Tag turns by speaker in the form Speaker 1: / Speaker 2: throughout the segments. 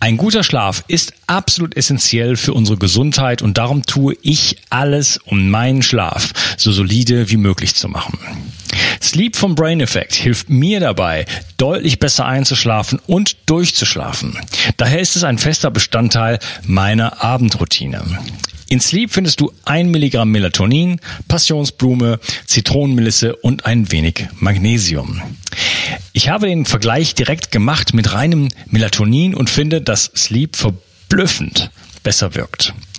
Speaker 1: Ein guter Schlaf ist absolut essentiell für unsere Gesundheit und darum tue ich alles, um meinen Schlaf so solide wie möglich zu machen. Sleep vom Brain Effect hilft mir dabei, deutlich besser einzuschlafen und durchzuschlafen. Daher ist es ein fester Bestandteil meiner Abendroutine. In Sleep findest du ein Milligramm Melatonin, Passionsblume, Zitronenmelisse und ein wenig Magnesium. Ich habe den Vergleich direkt gemacht mit reinem Melatonin und finde, dass Sleep verblüffend besser wirkt.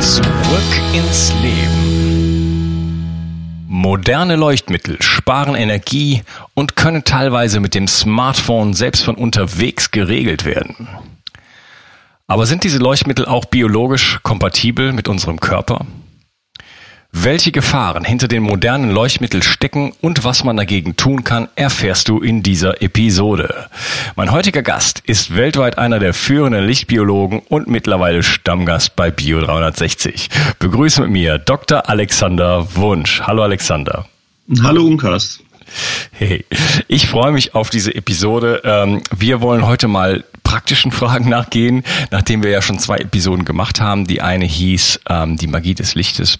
Speaker 1: Zurück ins Leben. Moderne Leuchtmittel sparen Energie und können teilweise mit dem Smartphone selbst von unterwegs geregelt werden. Aber sind diese Leuchtmittel auch biologisch kompatibel mit unserem Körper? Welche Gefahren hinter den modernen Leuchtmitteln stecken und was man dagegen tun kann, erfährst du in dieser Episode. Mein heutiger Gast ist weltweit einer der führenden Lichtbiologen und mittlerweile Stammgast bei Bio 360. Begrüße mit mir Dr. Alexander Wunsch. Hallo Alexander.
Speaker 2: Hallo Unkas.
Speaker 1: Hey, ich freue mich auf diese Episode. Ähm, wir wollen heute mal praktischen Fragen nachgehen, nachdem wir ja schon zwei Episoden gemacht haben. Die eine hieß ähm, die Magie des Lichtes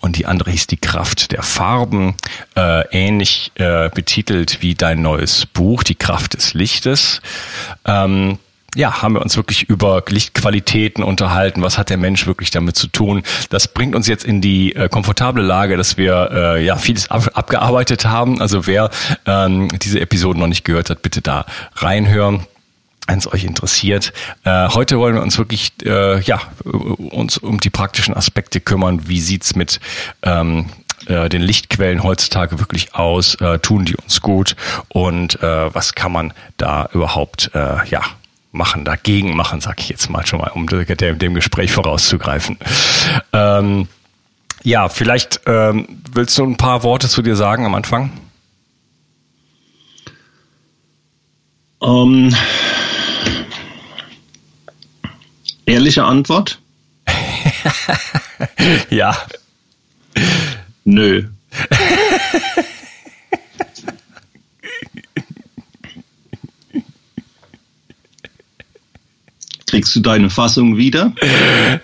Speaker 1: und die andere hieß die Kraft der Farben, äh, ähnlich äh, betitelt wie dein neues Buch, die Kraft des Lichtes. Ähm, ja, haben wir uns wirklich über Lichtqualitäten unterhalten. Was hat der Mensch wirklich damit zu tun? Das bringt uns jetzt in die äh, komfortable Lage, dass wir äh, ja vieles ab, abgearbeitet haben. Also wer ähm, diese Episode noch nicht gehört hat, bitte da reinhören wenn es euch interessiert. Äh, heute wollen wir uns wirklich äh, ja uns um die praktischen Aspekte kümmern. Wie sieht's mit ähm, äh, den Lichtquellen heutzutage wirklich aus? Äh, tun die uns gut? Und äh, was kann man da überhaupt äh, ja machen, dagegen machen, sag ich jetzt mal schon mal, um dem, dem Gespräch vorauszugreifen. Ähm, ja, vielleicht ähm, willst du ein paar Worte zu dir sagen am Anfang?
Speaker 2: Um, ähm, Ehrliche Antwort?
Speaker 1: ja.
Speaker 2: Nö. Kriegst du deine Fassung wieder?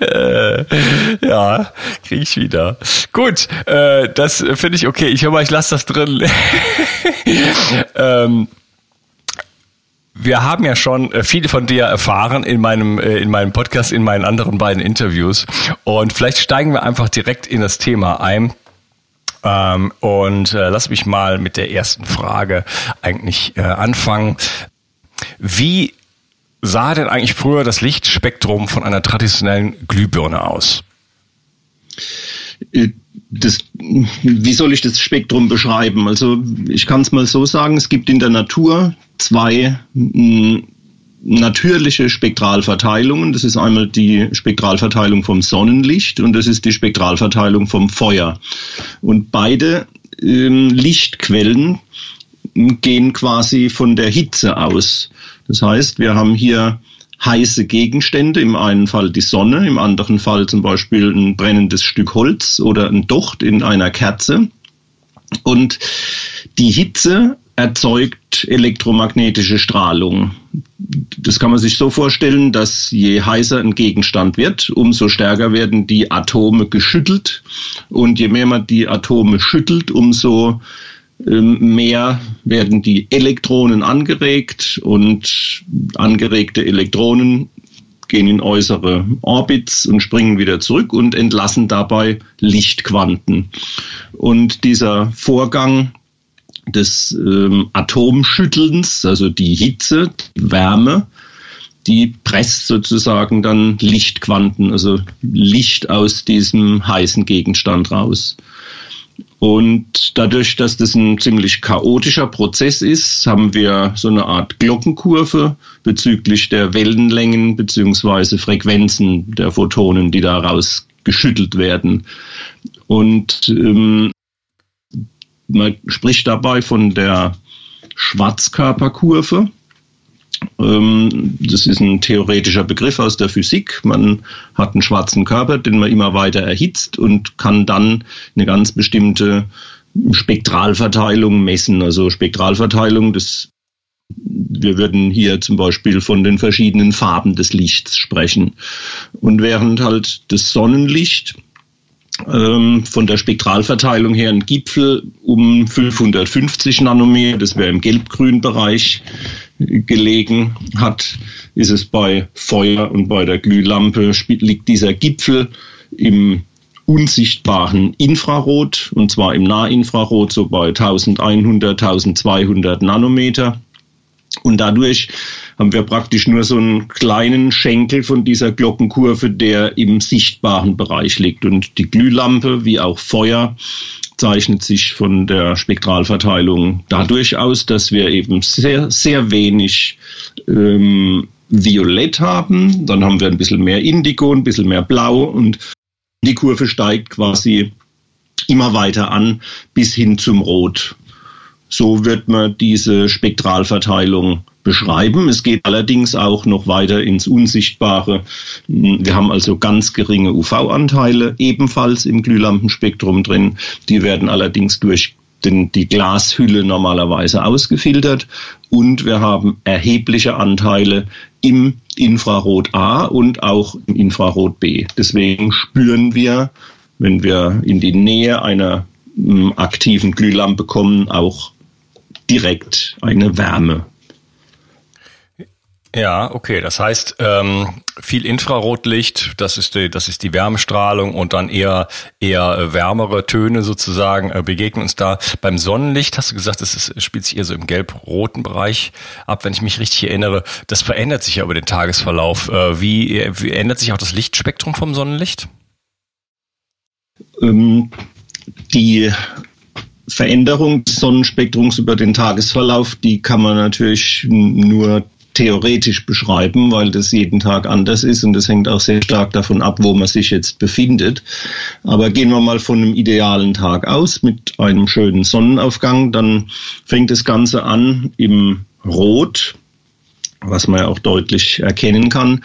Speaker 1: Äh, ja, krieg ich wieder. Gut, äh, das finde ich okay. Ich höre mal, ich lasse das drin. ähm, wir haben ja schon äh, viel von dir erfahren in meinem, äh, in meinem Podcast, in meinen anderen beiden Interviews. Und vielleicht steigen wir einfach direkt in das Thema ein. Ähm, und äh, lass mich mal mit der ersten Frage eigentlich anfangen. Wie sah denn eigentlich früher das Lichtspektrum von einer traditionellen Glühbirne aus?
Speaker 2: Das, wie soll ich das Spektrum beschreiben? Also ich kann es mal so sagen, es gibt in der Natur zwei mm, natürliche Spektralverteilungen. Das ist einmal die Spektralverteilung vom Sonnenlicht und das ist die Spektralverteilung vom Feuer. Und beide ähm, Lichtquellen gehen quasi von der Hitze aus. Das heißt, wir haben hier heiße Gegenstände, im einen Fall die Sonne, im anderen Fall zum Beispiel ein brennendes Stück Holz oder ein Docht in einer Kerze. Und die Hitze erzeugt elektromagnetische Strahlung. Das kann man sich so vorstellen, dass je heißer ein Gegenstand wird, umso stärker werden die Atome geschüttelt. Und je mehr man die Atome schüttelt, umso mehr werden die Elektronen angeregt und angeregte Elektronen gehen in äußere Orbits und springen wieder zurück und entlassen dabei Lichtquanten. Und dieser Vorgang des ähm, Atomschüttelns, also die Hitze, die Wärme, die presst sozusagen dann Lichtquanten, also Licht aus diesem heißen Gegenstand raus. Und dadurch, dass das ein ziemlich chaotischer Prozess ist, haben wir so eine Art Glockenkurve bezüglich der Wellenlängen beziehungsweise Frequenzen der Photonen, die daraus geschüttelt werden. Und ähm, man spricht dabei von der Schwarzkörperkurve. Ähm, das ist ein theoretischer Begriff aus der Physik. Man hat einen schwarzen Körper, den man immer weiter erhitzt und kann dann eine ganz bestimmte Spektralverteilung messen. Also Spektralverteilung, das wir würden hier zum Beispiel von den verschiedenen Farben des Lichts sprechen. Und während halt das Sonnenlicht ähm, von der Spektralverteilung her ein Gipfel um 550 Nanometer, das wäre im gelb-grün Bereich gelegen hat, ist es bei Feuer und bei der Glühlampe liegt dieser Gipfel im unsichtbaren Infrarot und zwar im Nahinfrarot so bei 1100, 1200 Nanometer. Und dadurch haben wir praktisch nur so einen kleinen Schenkel von dieser Glockenkurve, der im sichtbaren Bereich liegt. Und die Glühlampe wie auch Feuer zeichnet sich von der Spektralverteilung dadurch aus, dass wir eben sehr, sehr wenig ähm, Violett haben. Dann haben wir ein bisschen mehr Indigo, ein bisschen mehr Blau und die Kurve steigt quasi immer weiter an bis hin zum Rot. So wird man diese Spektralverteilung beschreiben. Es geht allerdings auch noch weiter ins Unsichtbare. Wir haben also ganz geringe UV-Anteile ebenfalls im Glühlampenspektrum drin. Die werden allerdings durch den, die Glashülle normalerweise ausgefiltert und wir haben erhebliche Anteile im Infrarot A und auch im Infrarot B. Deswegen spüren wir, wenn wir in die Nähe einer aktiven Glühlampe kommen, auch direkt eine Wärme.
Speaker 1: Ja, okay. Das heißt, ähm, viel Infrarotlicht, das ist die, das ist die Wärmestrahlung und dann eher eher äh, wärmere Töne sozusagen äh, begegnen uns da. Beim Sonnenlicht hast du gesagt, das ist, spielt sich eher so im gelb-roten Bereich ab, wenn ich mich richtig erinnere. Das verändert sich ja über den Tagesverlauf. Äh, wie, wie ändert sich auch das Lichtspektrum vom Sonnenlicht?
Speaker 2: Ähm, die Veränderung des Sonnenspektrums über den Tagesverlauf, die kann man natürlich nur theoretisch beschreiben, weil das jeden Tag anders ist und das hängt auch sehr stark davon ab, wo man sich jetzt befindet. Aber gehen wir mal von einem idealen Tag aus mit einem schönen Sonnenaufgang, dann fängt das Ganze an im Rot, was man ja auch deutlich erkennen kann.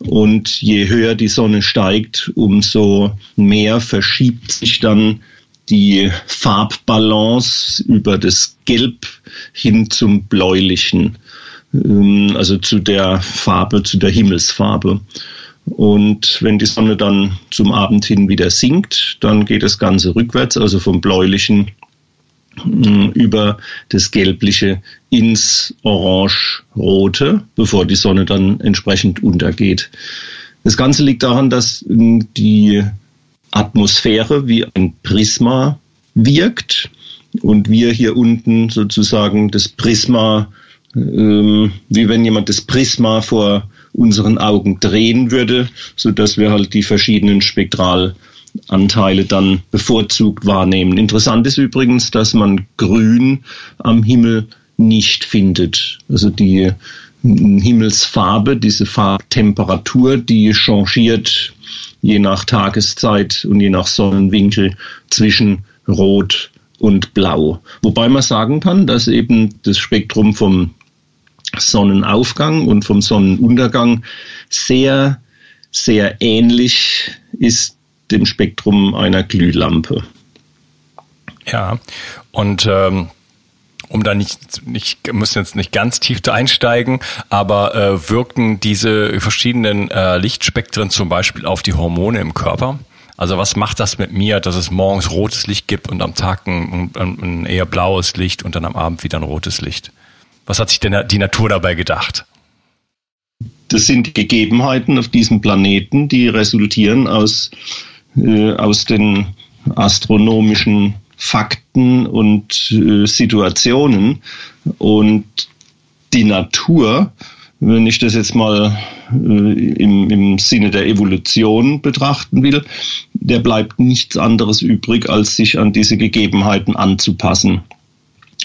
Speaker 2: Und je höher die Sonne steigt, umso mehr verschiebt sich dann die Farbbalance über das Gelb hin zum Bläulichen, ähm, also zu der Farbe, zu der Himmelsfarbe. Und wenn die Sonne dann zum Abend hin wieder sinkt, dann geht das Ganze rückwärts, also vom Bläulichen mm, über das Gelbliche ins Orange-Rote, bevor die Sonne dann entsprechend untergeht. Das Ganze liegt daran, dass mm, die Atmosphäre wie ein Prisma wirkt und wir hier unten sozusagen das Prisma, ähm, wie wenn jemand das Prisma vor unseren Augen drehen würde, so dass wir halt die verschiedenen Spektralanteile dann bevorzugt wahrnehmen. Interessant ist übrigens, dass man Grün am Himmel nicht findet. Also die Himmelsfarbe, diese Farbtemperatur, die changiert je nach Tageszeit und je nach Sonnenwinkel zwischen Rot und Blau. Wobei man sagen kann, dass eben das Spektrum vom Sonnenaufgang und vom Sonnenuntergang sehr, sehr ähnlich ist dem Spektrum einer Glühlampe.
Speaker 1: Ja, und ähm, um da nicht, nicht müssen jetzt nicht ganz tief einsteigen, aber äh, wirken diese verschiedenen äh, Lichtspektren zum Beispiel auf die Hormone im Körper? Also was macht das mit mir, dass es morgens rotes Licht gibt und am Tag ein, ein, ein eher blaues Licht und dann am Abend wieder ein rotes Licht? Was hat sich denn die Natur dabei gedacht?
Speaker 2: Das sind Gegebenheiten auf diesem Planeten, die resultieren aus, äh, aus den astronomischen Fakten und äh, Situationen. Und die Natur, wenn ich das jetzt mal äh, im, im Sinne der Evolution betrachten will, der bleibt nichts anderes übrig, als sich an diese Gegebenheiten anzupassen.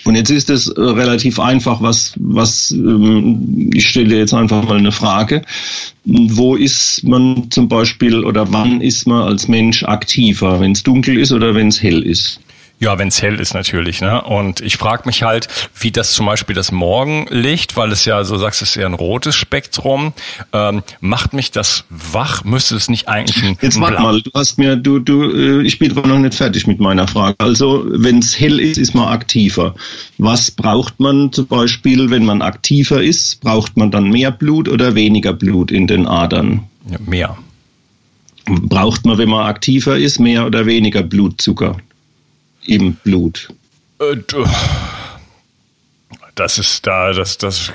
Speaker 2: Und jetzt ist es äh, relativ einfach, was, was ähm, ich stelle jetzt einfach mal eine Frage. Wo ist man zum Beispiel oder wann ist man als Mensch aktiver, wenn es dunkel ist oder wenn es hell ist?
Speaker 1: Ja, wenn es hell ist natürlich. Ne? Und ich frage mich halt, wie das zum Beispiel das Morgenlicht, weil es ja, so sagst du, es ist ja ein rotes Spektrum, ähm, macht mich das wach? Müsste es nicht eigentlich ein
Speaker 2: Jetzt warte mal, du hast mir, du, du, äh, ich bin noch nicht fertig mit meiner Frage. Also, wenn es hell ist, ist man aktiver. Was braucht man zum Beispiel, wenn man aktiver ist? Braucht man dann mehr Blut oder weniger Blut in den Adern?
Speaker 1: Ja, mehr.
Speaker 2: Braucht man, wenn man aktiver ist, mehr oder weniger Blutzucker? Im Blut? Äh,
Speaker 1: das ist da, das, das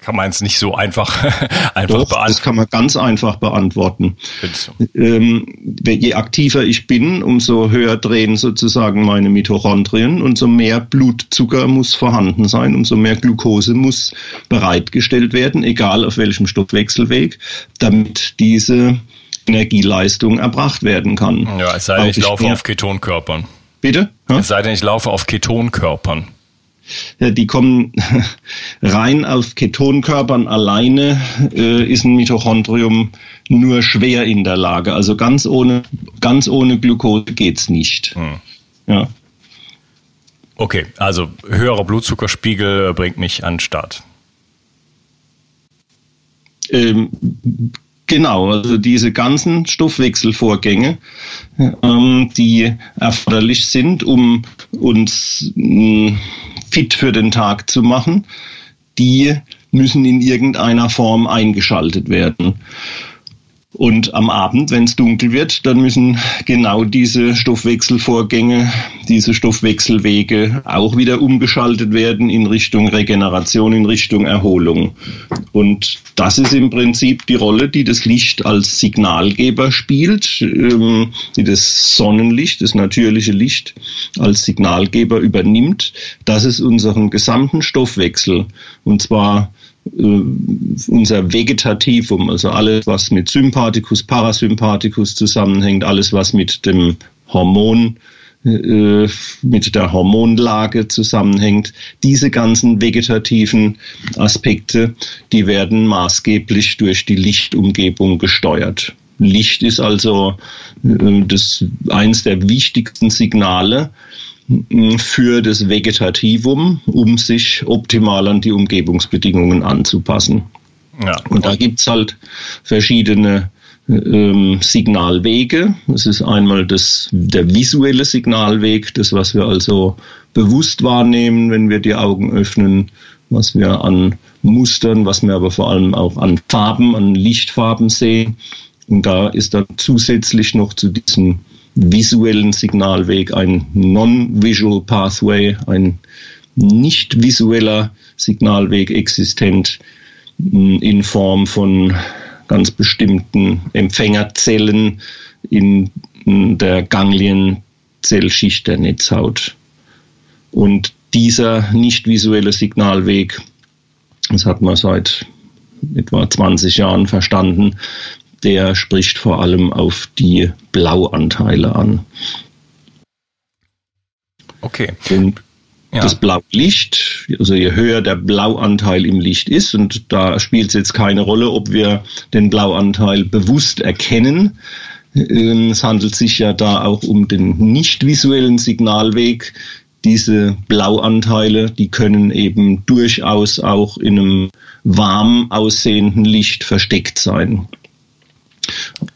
Speaker 1: kann man jetzt nicht so einfach, einfach
Speaker 2: Doch, beantworten. Das kann man ganz einfach beantworten. Ähm, je aktiver ich bin, umso höher drehen sozusagen meine Mitochondrien, umso mehr Blutzucker muss vorhanden sein, umso mehr Glucose muss bereitgestellt werden, egal auf welchem Stoffwechselweg, damit diese Energieleistung erbracht werden kann.
Speaker 1: Ja, es sei denn, ich laufe auf Ketonkörpern.
Speaker 2: Bitte?
Speaker 1: Ja? Es sei denn, ich laufe auf Ketonkörpern.
Speaker 2: Die kommen rein auf Ketonkörpern alleine, äh, ist ein Mitochondrium nur schwer in der Lage. Also ganz ohne, ganz ohne Glucose geht's nicht. Hm. Ja.
Speaker 1: Okay, also höherer Blutzuckerspiegel bringt mich an den Start.
Speaker 2: Ähm, Genau, also diese ganzen Stoffwechselvorgänge, ähm, die erforderlich sind, um uns äh, fit für den Tag zu machen, die müssen in irgendeiner Form eingeschaltet werden. Und am Abend, wenn es dunkel wird, dann müssen genau diese Stoffwechselvorgänge, diese Stoffwechselwege auch wieder umgeschaltet werden in Richtung Regeneration, in Richtung Erholung. Und das ist im Prinzip die Rolle, die das Licht als Signalgeber spielt, ähm, die das Sonnenlicht, das natürliche Licht als Signalgeber übernimmt, dass es unseren gesamten Stoffwechsel, und zwar unser Vegetativum, also alles, was mit Sympathikus, Parasympathikus zusammenhängt, alles, was mit dem Hormon, äh, mit der Hormonlage zusammenhängt. Diese ganzen vegetativen Aspekte, die werden maßgeblich durch die Lichtumgebung gesteuert. Licht ist also äh, das eins der wichtigsten Signale, für das Vegetativum, um sich optimal an die Umgebungsbedingungen anzupassen. Ja. Und da gibt es halt verschiedene ähm, Signalwege. Es ist einmal das, der visuelle Signalweg, das, was wir also bewusst wahrnehmen, wenn wir die Augen öffnen, was wir an Mustern, was wir aber vor allem auch an Farben, an Lichtfarben sehen. Und da ist dann zusätzlich noch zu diesem visuellen Signalweg, ein Non-Visual Pathway, ein nicht visueller Signalweg existent mm, in Form von ganz bestimmten Empfängerzellen in der Ganglienzellschicht der Netzhaut. Und dieser nicht visuelle Signalweg, das hat man seit etwa 20 Jahren verstanden, der spricht vor allem auf die Blauanteile an.
Speaker 1: Okay.
Speaker 2: Und ja. das blaue Licht, also je höher der Blauanteil im Licht ist, und da spielt es jetzt keine Rolle, ob wir den Blauanteil bewusst erkennen. Ähm, es handelt sich ja da auch um den nicht visuellen Signalweg. Diese Blauanteile, die können eben durchaus auch in einem warm aussehenden Licht versteckt sein.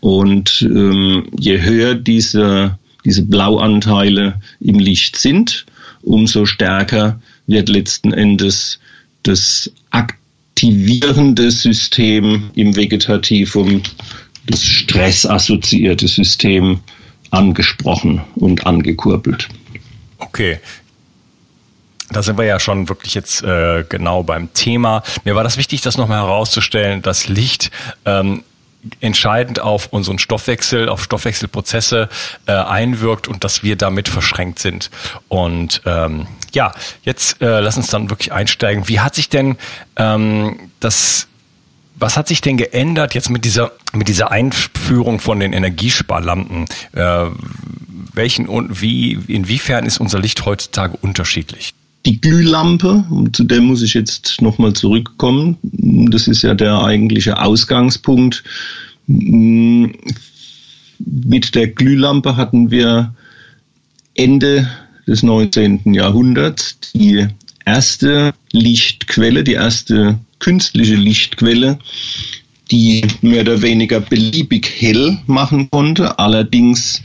Speaker 2: Und ähm, je höher diese, diese Blauanteile im Licht sind, umso stärker wird letzten Endes das aktivierende System im Vegetativum, das stressassoziierte System angesprochen und angekurbelt.
Speaker 1: Okay, da sind wir ja schon wirklich jetzt äh, genau beim Thema. Mir war das wichtig, das nochmal herauszustellen, dass Licht ähm, entscheidend auf unseren Stoffwechsel, auf Stoffwechselprozesse äh, einwirkt und dass wir damit verschränkt sind. Und ähm, ja, jetzt äh, lass uns dann wirklich einsteigen. Wie hat sich denn ähm, das was hat sich denn geändert jetzt mit dieser, mit dieser Einführung von den Energiesparlampen? Äh, welchen und wie, inwiefern ist unser Licht heutzutage unterschiedlich?
Speaker 2: Die Glühlampe, zu der muss ich jetzt nochmal zurückkommen. Das ist ja der eigentliche Ausgangspunkt. Mit der Glühlampe hatten wir Ende des 19. Jahrhunderts die erste Lichtquelle, die erste künstliche Lichtquelle, die mehr oder weniger beliebig hell machen konnte, allerdings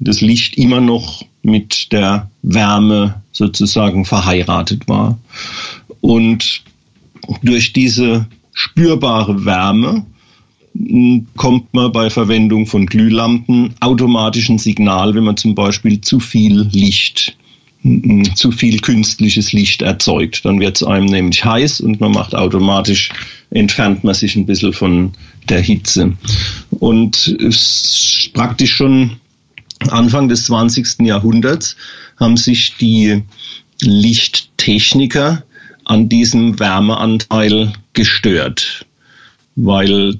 Speaker 2: das Licht immer noch mit der Wärme sozusagen verheiratet war. Und durch diese spürbare Wärme kommt man bei Verwendung von Glühlampen automatisch ein Signal, wenn man zum Beispiel zu viel Licht, zu viel künstliches Licht erzeugt. Dann wird es einem nämlich heiß und man macht automatisch, entfernt man sich ein bisschen von der Hitze. Und es ist praktisch schon Anfang des 20. Jahrhunderts haben sich die Lichttechniker an diesem Wärmeanteil gestört, weil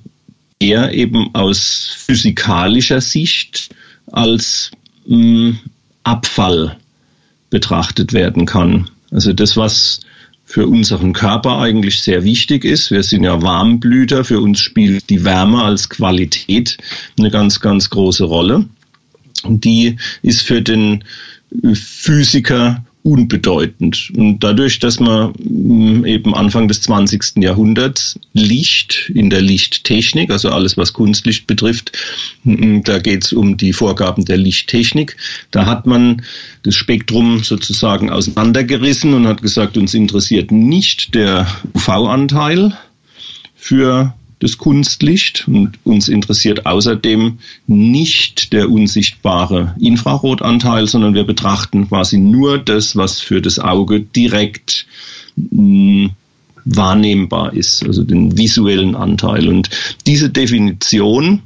Speaker 2: er eben aus physikalischer Sicht als mh, hm, Abfall betrachtet werden kann. Also das, was für unseren Körper eigentlich sehr wichtig ist. Wir sind ja Warmblüter. Für uns spielt die Wärme als Qualität eine ganz, ganz große Rolle die ist für den Physiker unbedeutend. Und dadurch, dass man mm, eben Anfang des 20. Jahrhunderts Licht in der Lichttechnik, also alles, was Kunstlicht betrifft, mm, da geht es um die Vorgaben der Lichttechnik, da hat man das Spektrum sozusagen auseinandergerissen und hat gesagt, uns interessiert nicht der UV-Anteil für das Kunstlicht und uns interessiert außerdem nicht der unsichtbare Infrarotanteil, sondern wir betrachten quasi nur das, was für das Auge direkt mh, hm, wahrnehmbar ist, also den visuellen Anteil. Und diese Definition,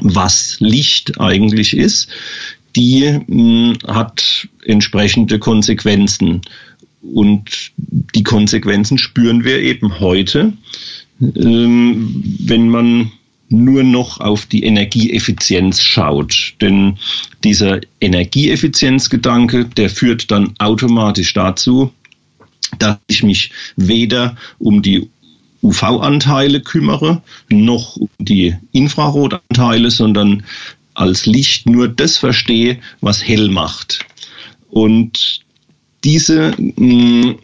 Speaker 2: was Licht eigentlich ist, die mh, hm, hat entsprechende Konsequenzen. Und die Konsequenzen spüren wir eben heute wenn man nur noch auf die Energieeffizienz schaut. Denn dieser Energieeffizienzgedanke, der führt dann automatisch dazu, dass ich mich weder um die UV-Anteile kümmere, noch um die Infrarotanteile, sondern als Licht nur das verstehe, was hell macht. Und diese mh, mm,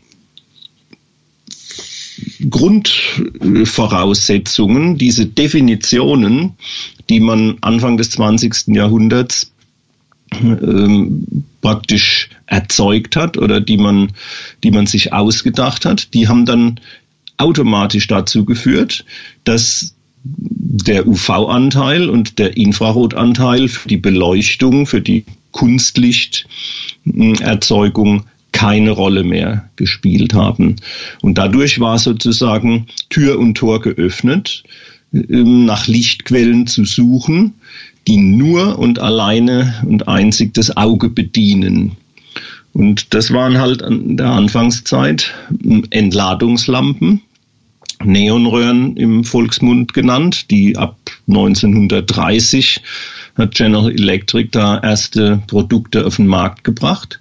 Speaker 2: Grundvoraussetzungen, diese Definitionen, die man Anfang des 20. Jahrhunderts ähm, praktisch erzeugt hat oder die man, die man sich ausgedacht hat, die haben dann automatisch dazu geführt, dass der UV-Anteil und der Infrarotanteil für die Beleuchtung, für die Kunstlichterzeugung keine Rolle mehr gespielt haben. Und dadurch war sozusagen Tür und Tor geöffnet, ähm, nach Lichtquellen zu suchen, die nur und alleine und einzig das Auge bedienen. Und das waren halt an der Anfangszeit ähm, Entladungslampen, Neonröhren im Volksmund genannt, die ab 1930 hat General Electric da erste Produkte auf den Markt gebracht.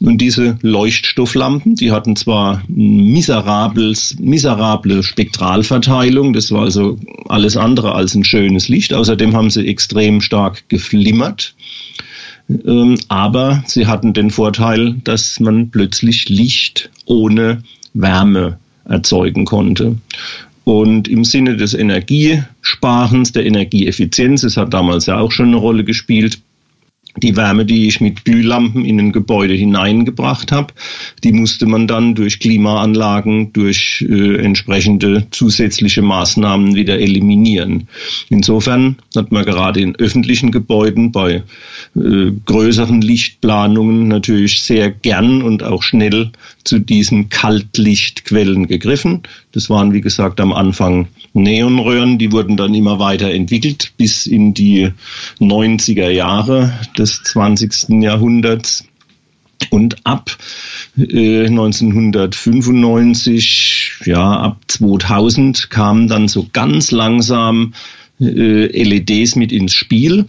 Speaker 2: Und diese Leuchtstofflampen, die hatten zwar miserables, miserable Spektralverteilung, das war also alles andere als ein schönes Licht. Außerdem haben sie extrem stark geflimmert. Ähm, aber sie hatten den Vorteil, dass man plötzlich Licht ohne Wärme erzeugen konnte. Und im Sinne des Energiesparens, der Energieeffizienz, es hat damals ja auch schon eine Rolle gespielt, die Wärme, die ich mit Glühlampen in ein Gebäude hineingebracht habe, die musste man dann durch Klimaanlagen, durch äh, entsprechende zusätzliche Maßnahmen wieder eliminieren. Insofern hat man gerade in öffentlichen Gebäuden bei äh, größeren Lichtplanungen natürlich sehr gern und auch schnell zu diesen Kaltlichtquellen gegriffen. Das waren, wie gesagt, am Anfang Neonröhren, die wurden dann immer weiter entwickelt bis in die 90er Jahre des 20. Jahrhunderts. Und ab äh, 1995, ja, ab 2000 kamen dann so ganz langsam äh, LEDs mit ins Spiel.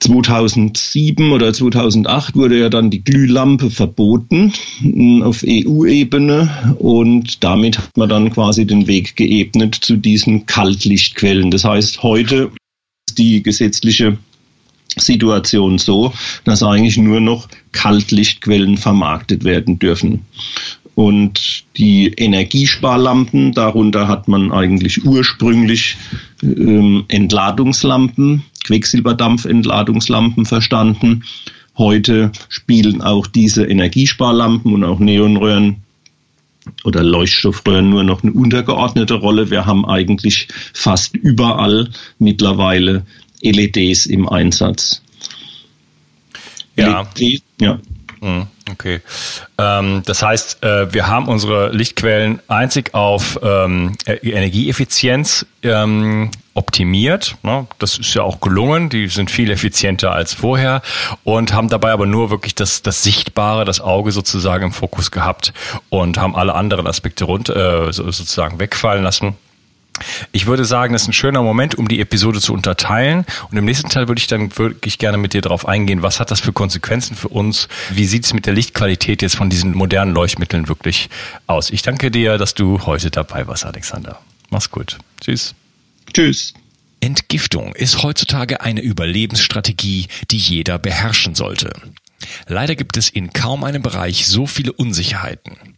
Speaker 2: 2007 oder 2008 wurde ja dann die Glühlampe verboten hm, auf EU-Ebene und damit hat man dann quasi den Weg geebnet zu diesen Kaltlichtquellen. Das heißt, heute ist die gesetzliche Situation so, dass eigentlich nur noch Kaltlichtquellen vermarktet werden dürfen. Und die Energiesparlampen, darunter hat man eigentlich ursprünglich ähm, Entladungslampen, Quecksilberdampfentladungslampen verstanden. Heute spielen auch diese Energiesparlampen und auch Neonröhren oder Leuchtstoffröhren nur noch eine untergeordnete Rolle. Wir haben eigentlich fast überall mittlerweile LEDs im Einsatz.
Speaker 1: Ja. LED, ja. Hm, okay. Ähm, das heißt, äh, wir haben unsere Lichtquellen einzig auf ähm, e-, Energieeffizienz ähm, optimiert. Ne? Das ist ja auch gelungen. Die sind viel effizienter als vorher und haben dabei aber nur wirklich das, das Sichtbare, das Auge sozusagen im Fokus gehabt und haben alle anderen Aspekte rund, äh, sozusagen wegfallen lassen. Ich würde sagen, das ist ein schöner Moment, um die Episode zu unterteilen. Und im nächsten Teil würde ich dann wirklich gerne mit dir darauf eingehen, was hat das für Konsequenzen für uns? Wie sieht es mit der Lichtqualität jetzt von diesen modernen Leuchtmitteln wirklich aus? Ich danke dir, dass du heute dabei warst, Alexander. Mach's gut. Tschüss.
Speaker 2: Tschüss.
Speaker 1: Entgiftung ist heutzutage eine Überlebensstrategie, die jeder beherrschen sollte. Leider gibt es in kaum einem Bereich so viele Unsicherheiten.